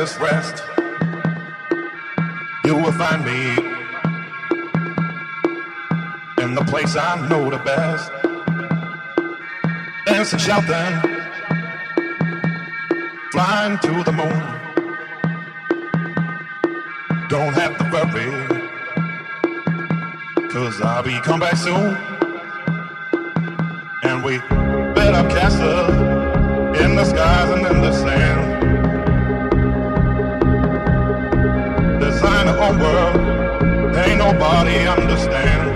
its rest you will find me in the place I know the best. Dancing shouting flying to the moon. Don't have to worry cause I'll be come back soon. And we built up castles in the skies and in the sand. Nobody understand.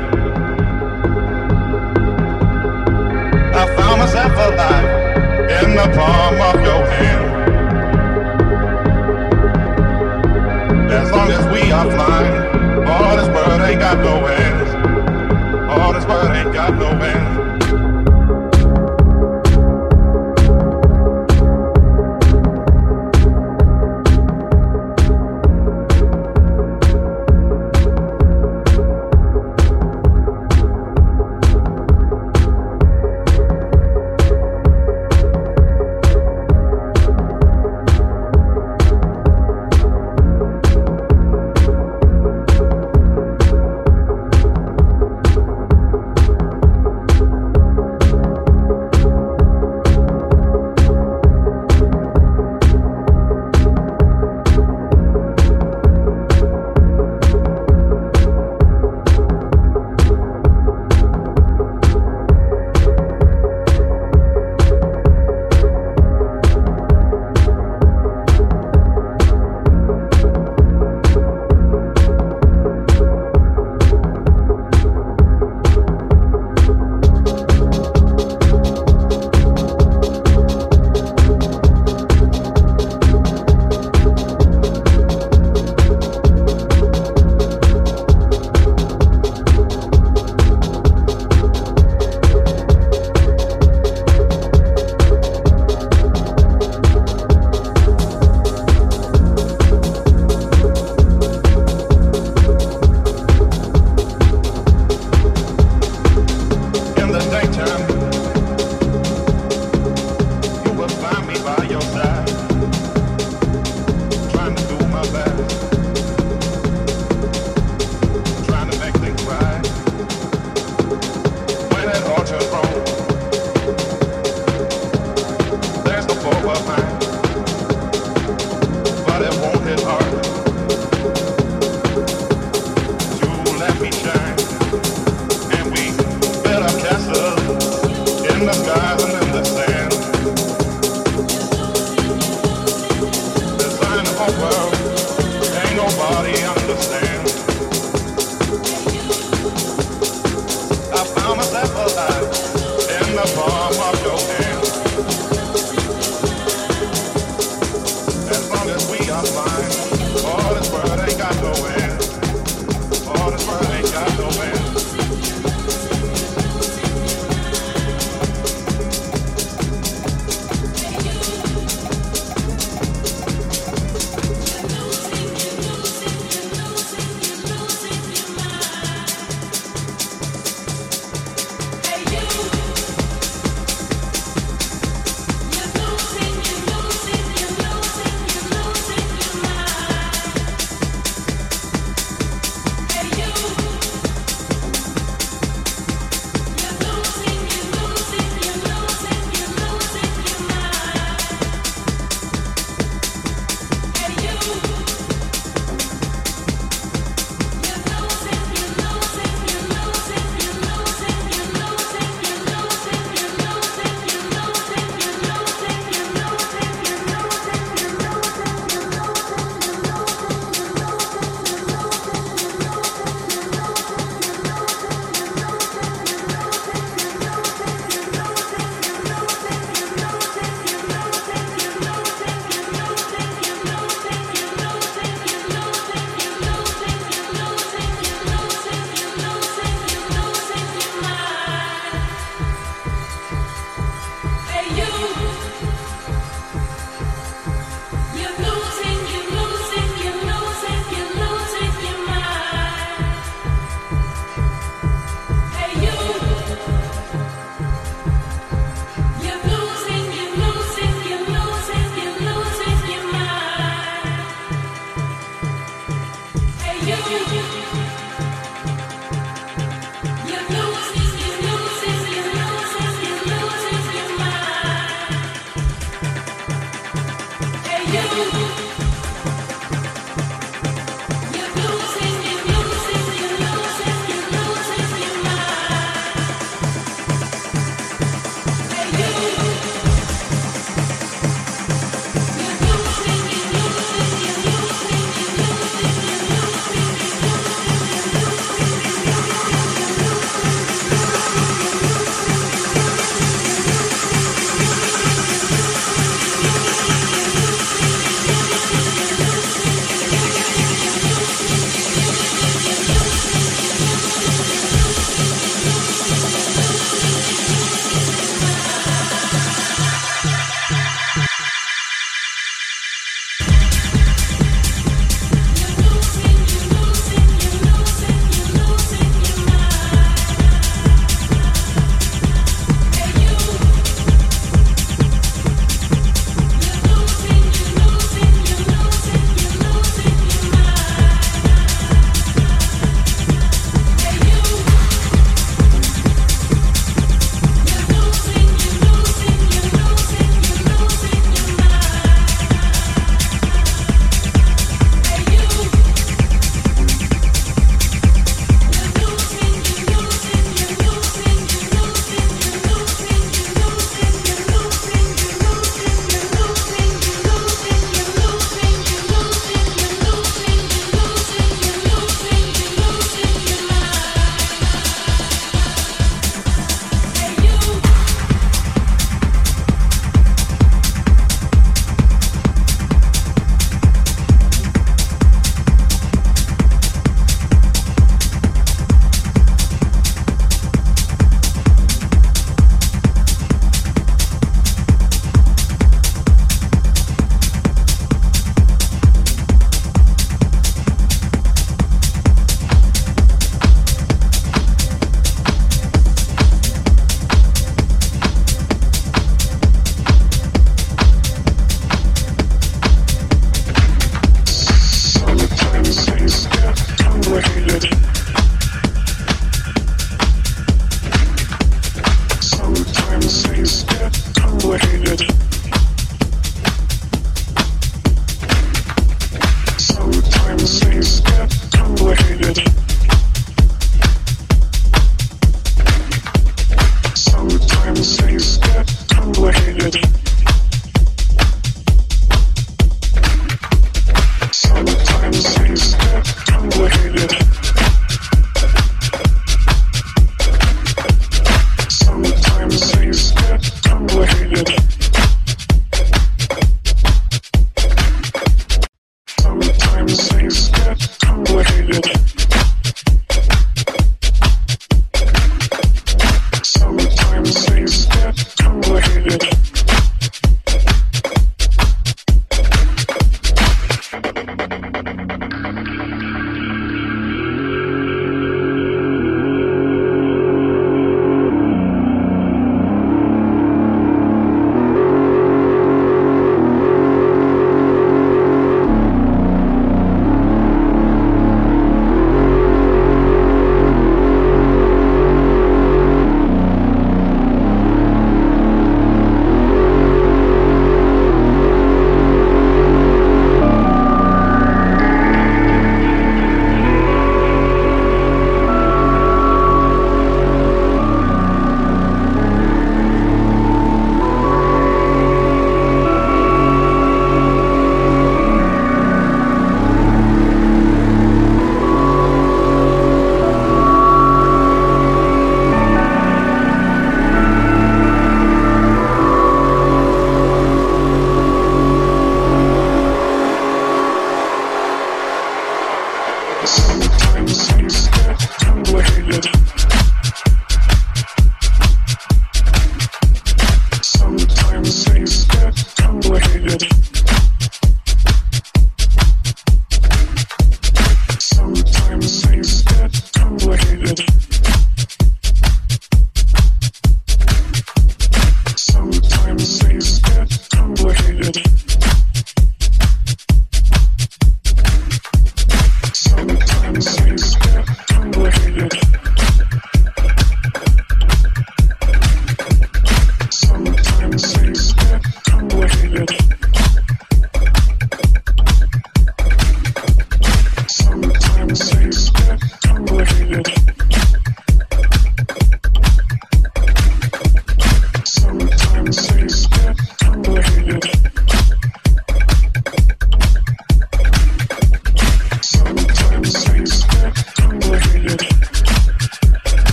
I found myself alive in the palm of your hand. As long as we are flying, all this world ain't got no ends. All this world ain't got no ends.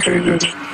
Complicated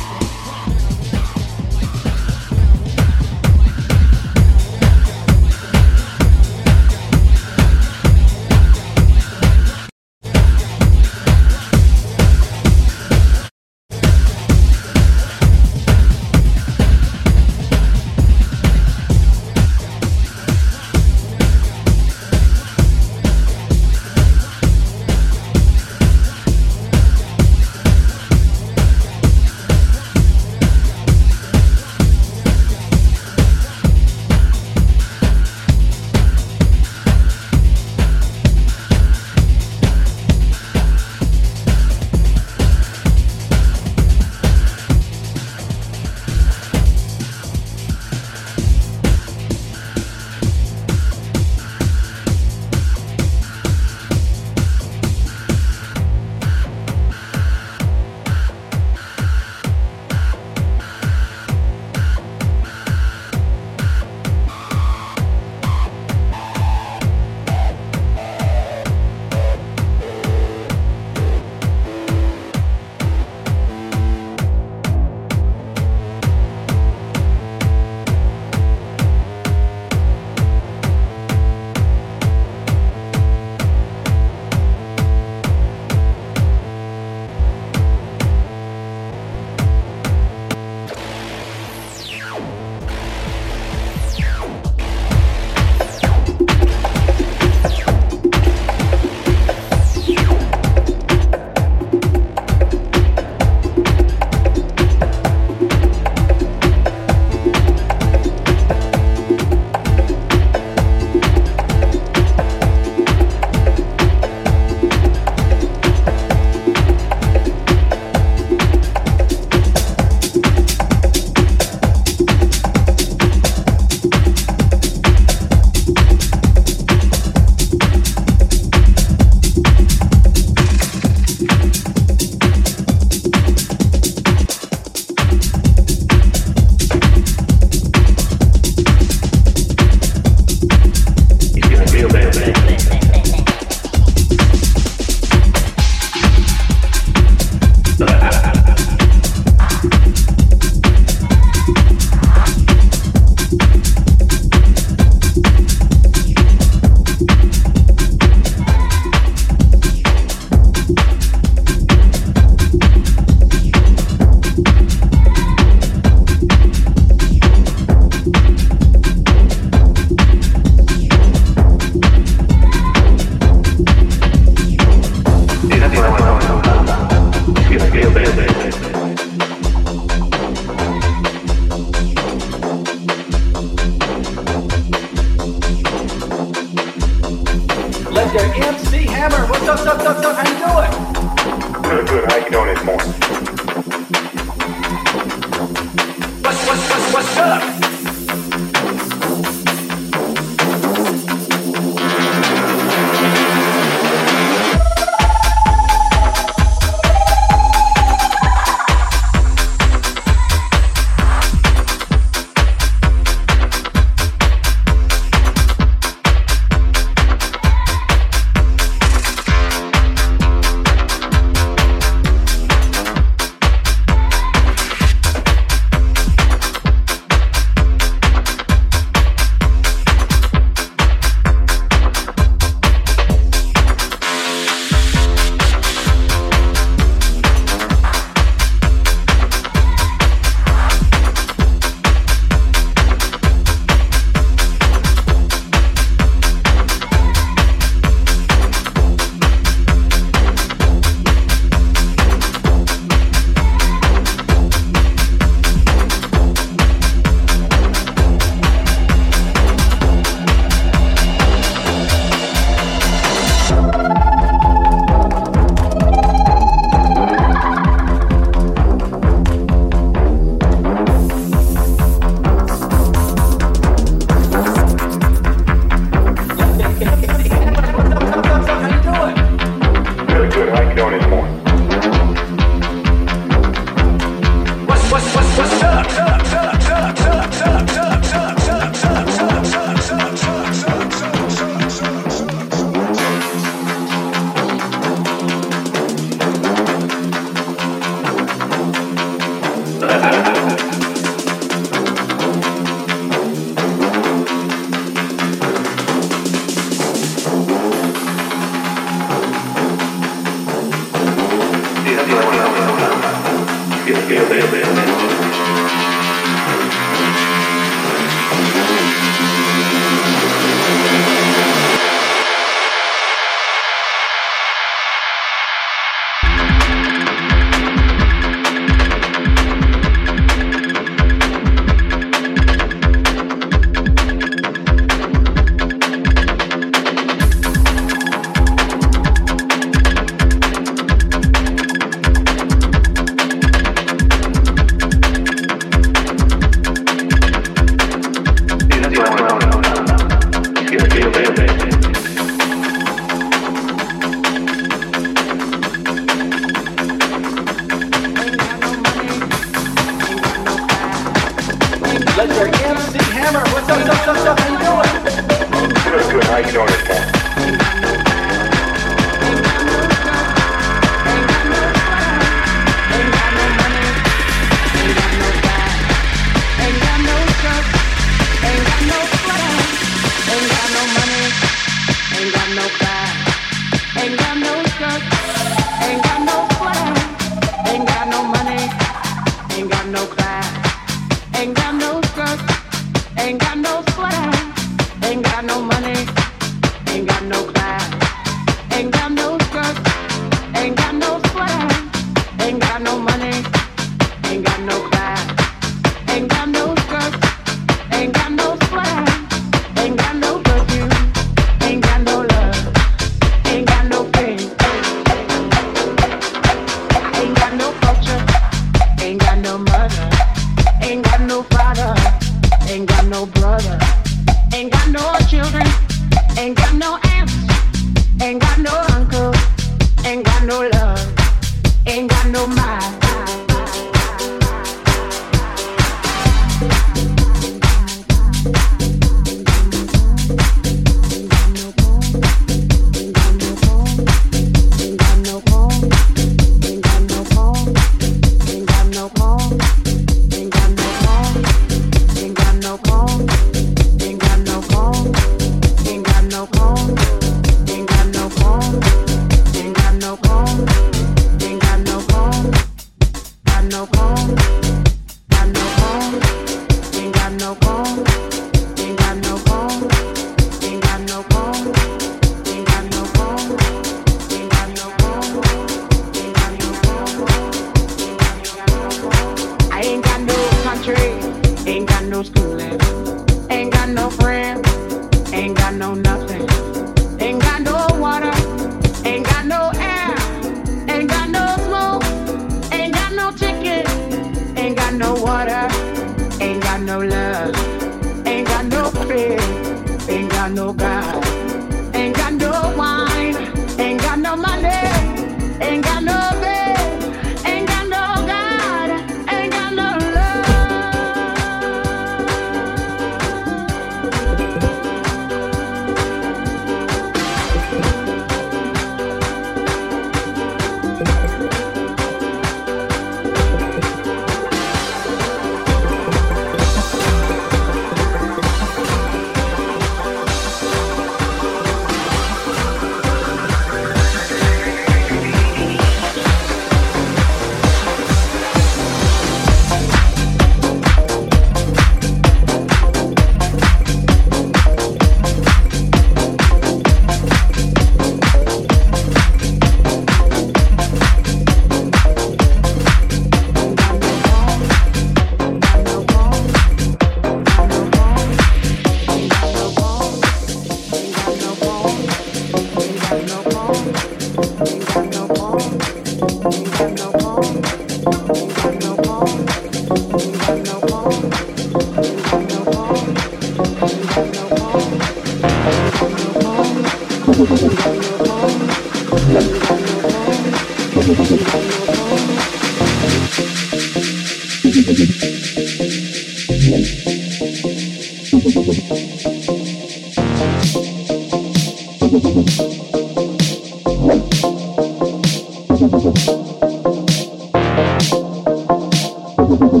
all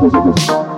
the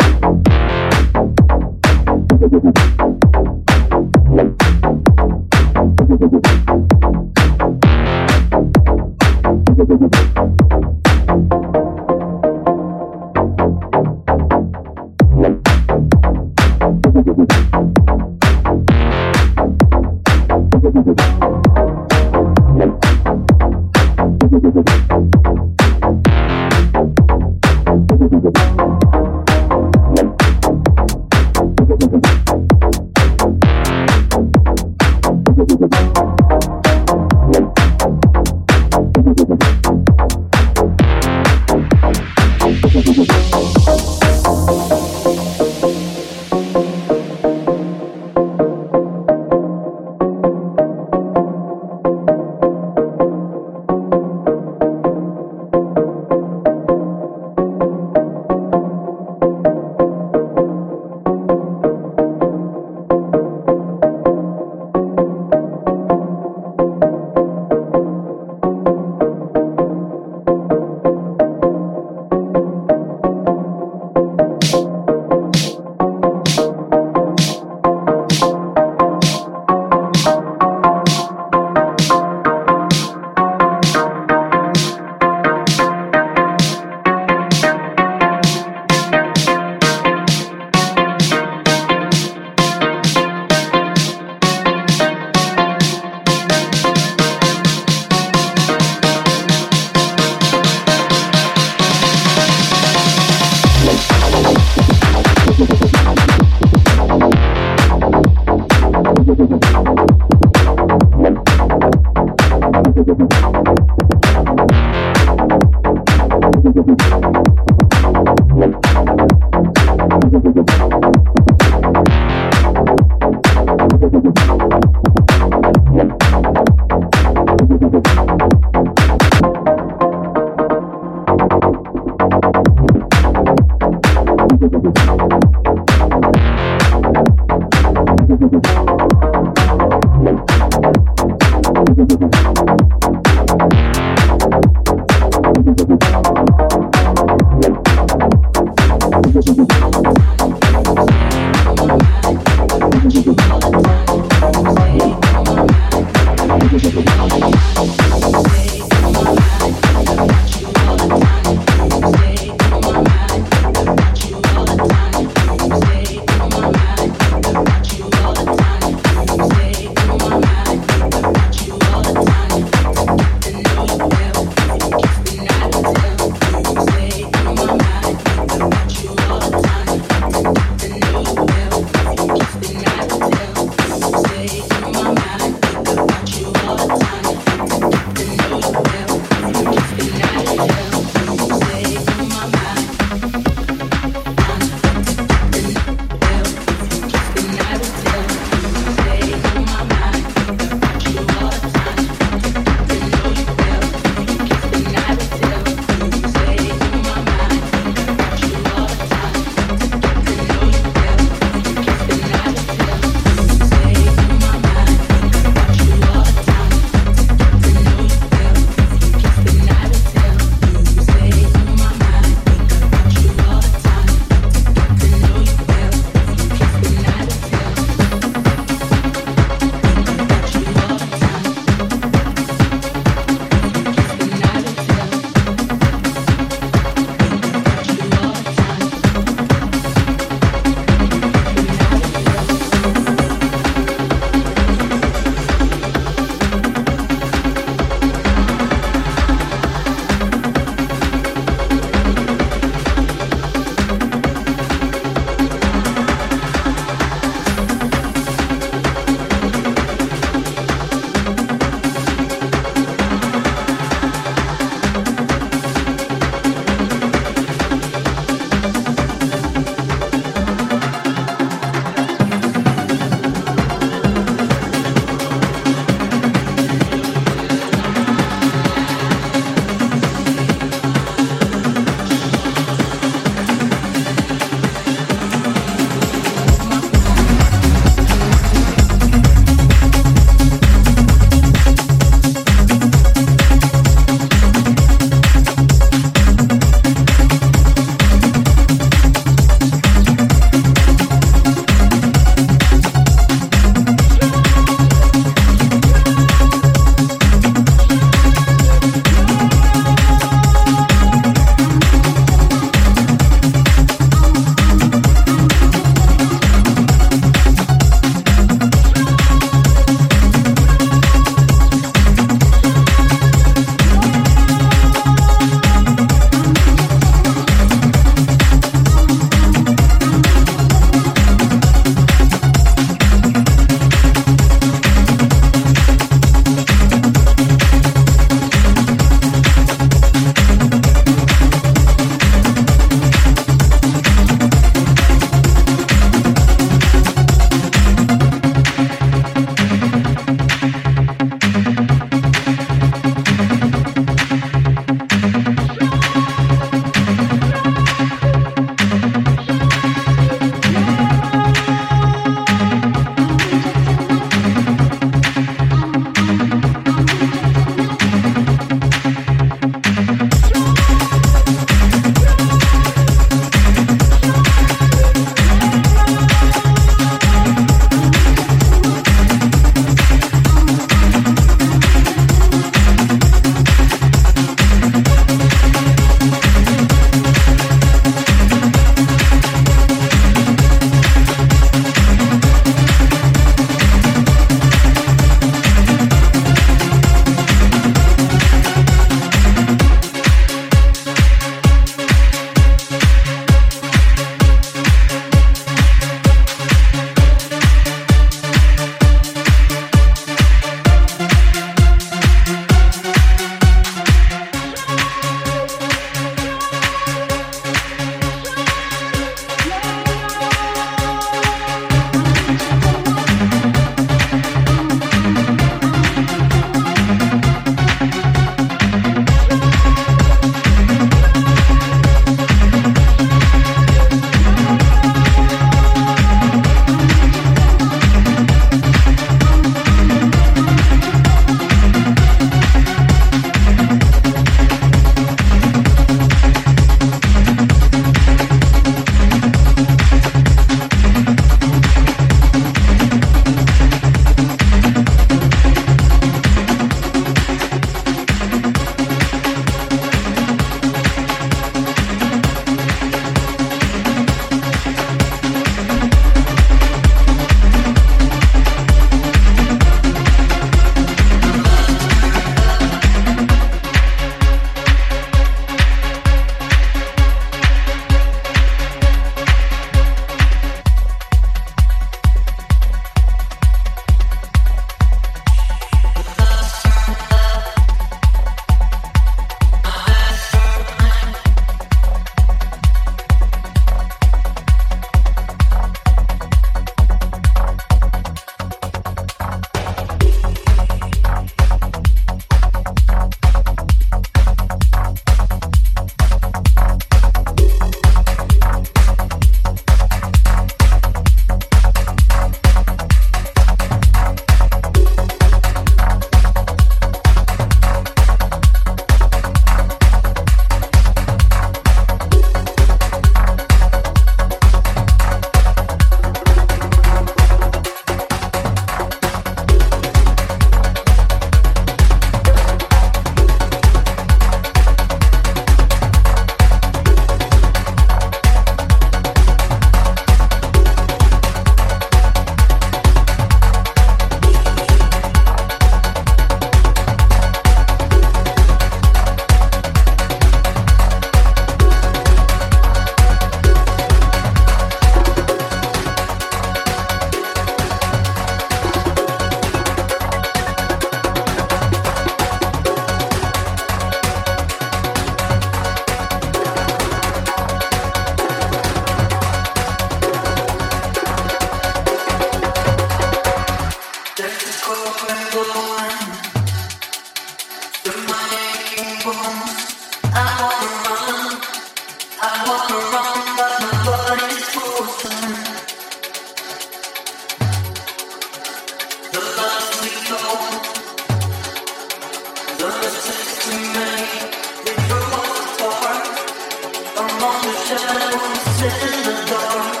the door.